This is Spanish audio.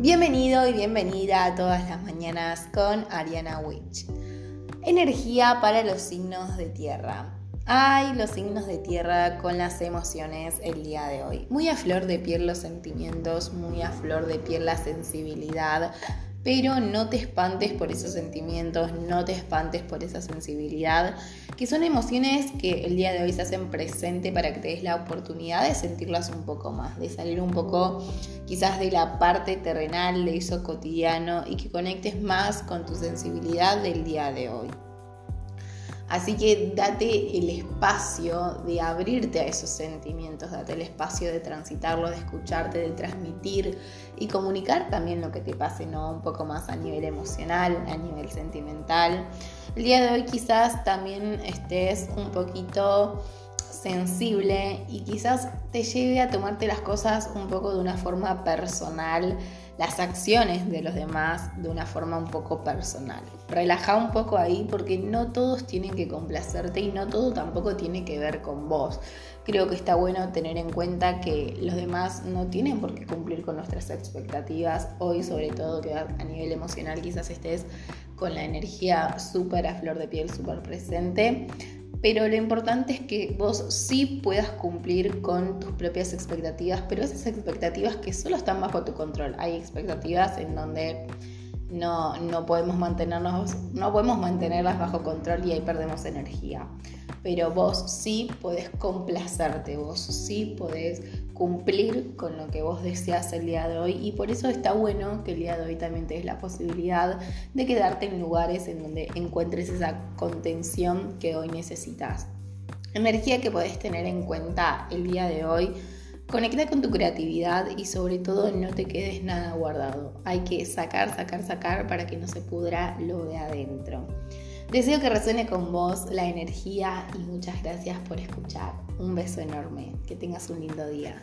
Bienvenido y bienvenida a todas las mañanas con Ariana Witch. Energía para los signos de tierra. Ay, los signos de tierra con las emociones el día de hoy. Muy a flor de piel los sentimientos, muy a flor de piel la sensibilidad, pero no te espantes por esos sentimientos, no te espantes por esa sensibilidad, que son emociones que el día de hoy se hacen presente para que te des la oportunidad de sentirlas un poco más, de salir un poco quizás de la parte terrenal, de eso cotidiano y que conectes más con tu sensibilidad del día de hoy. Así que date el espacio de abrirte a esos sentimientos, date el espacio de transitarlo, de escucharte, de transmitir y comunicar también lo que te pase, ¿no? Un poco más a nivel emocional, a nivel sentimental. El día de hoy quizás también estés un poquito sensible y quizás te lleve a tomarte las cosas un poco de una forma personal, las acciones de los demás de una forma un poco personal. Relaja un poco ahí porque no todos tienen que complacerte y no todo tampoco tiene que ver con vos. Creo que está bueno tener en cuenta que los demás no tienen por qué cumplir con nuestras expectativas. Hoy sobre todo que a nivel emocional quizás estés con la energía súper a flor de piel, súper presente pero lo importante es que vos sí puedas cumplir con tus propias expectativas, pero esas expectativas que solo están bajo tu control. Hay expectativas en donde no, no podemos mantenernos, no podemos mantenerlas bajo control y ahí perdemos energía. Pero vos sí podés complacerte, vos sí podés cumplir con lo que vos deseas el día de hoy y por eso está bueno que el día de hoy también te des la posibilidad de quedarte en lugares en donde encuentres esa contención que hoy necesitas. Energía que podés tener en cuenta el día de hoy Conecta con tu creatividad y sobre todo no te quedes nada guardado. Hay que sacar, sacar, sacar para que no se pudra lo de adentro. Deseo que resuene con vos la energía y muchas gracias por escuchar. Un beso enorme. Que tengas un lindo día.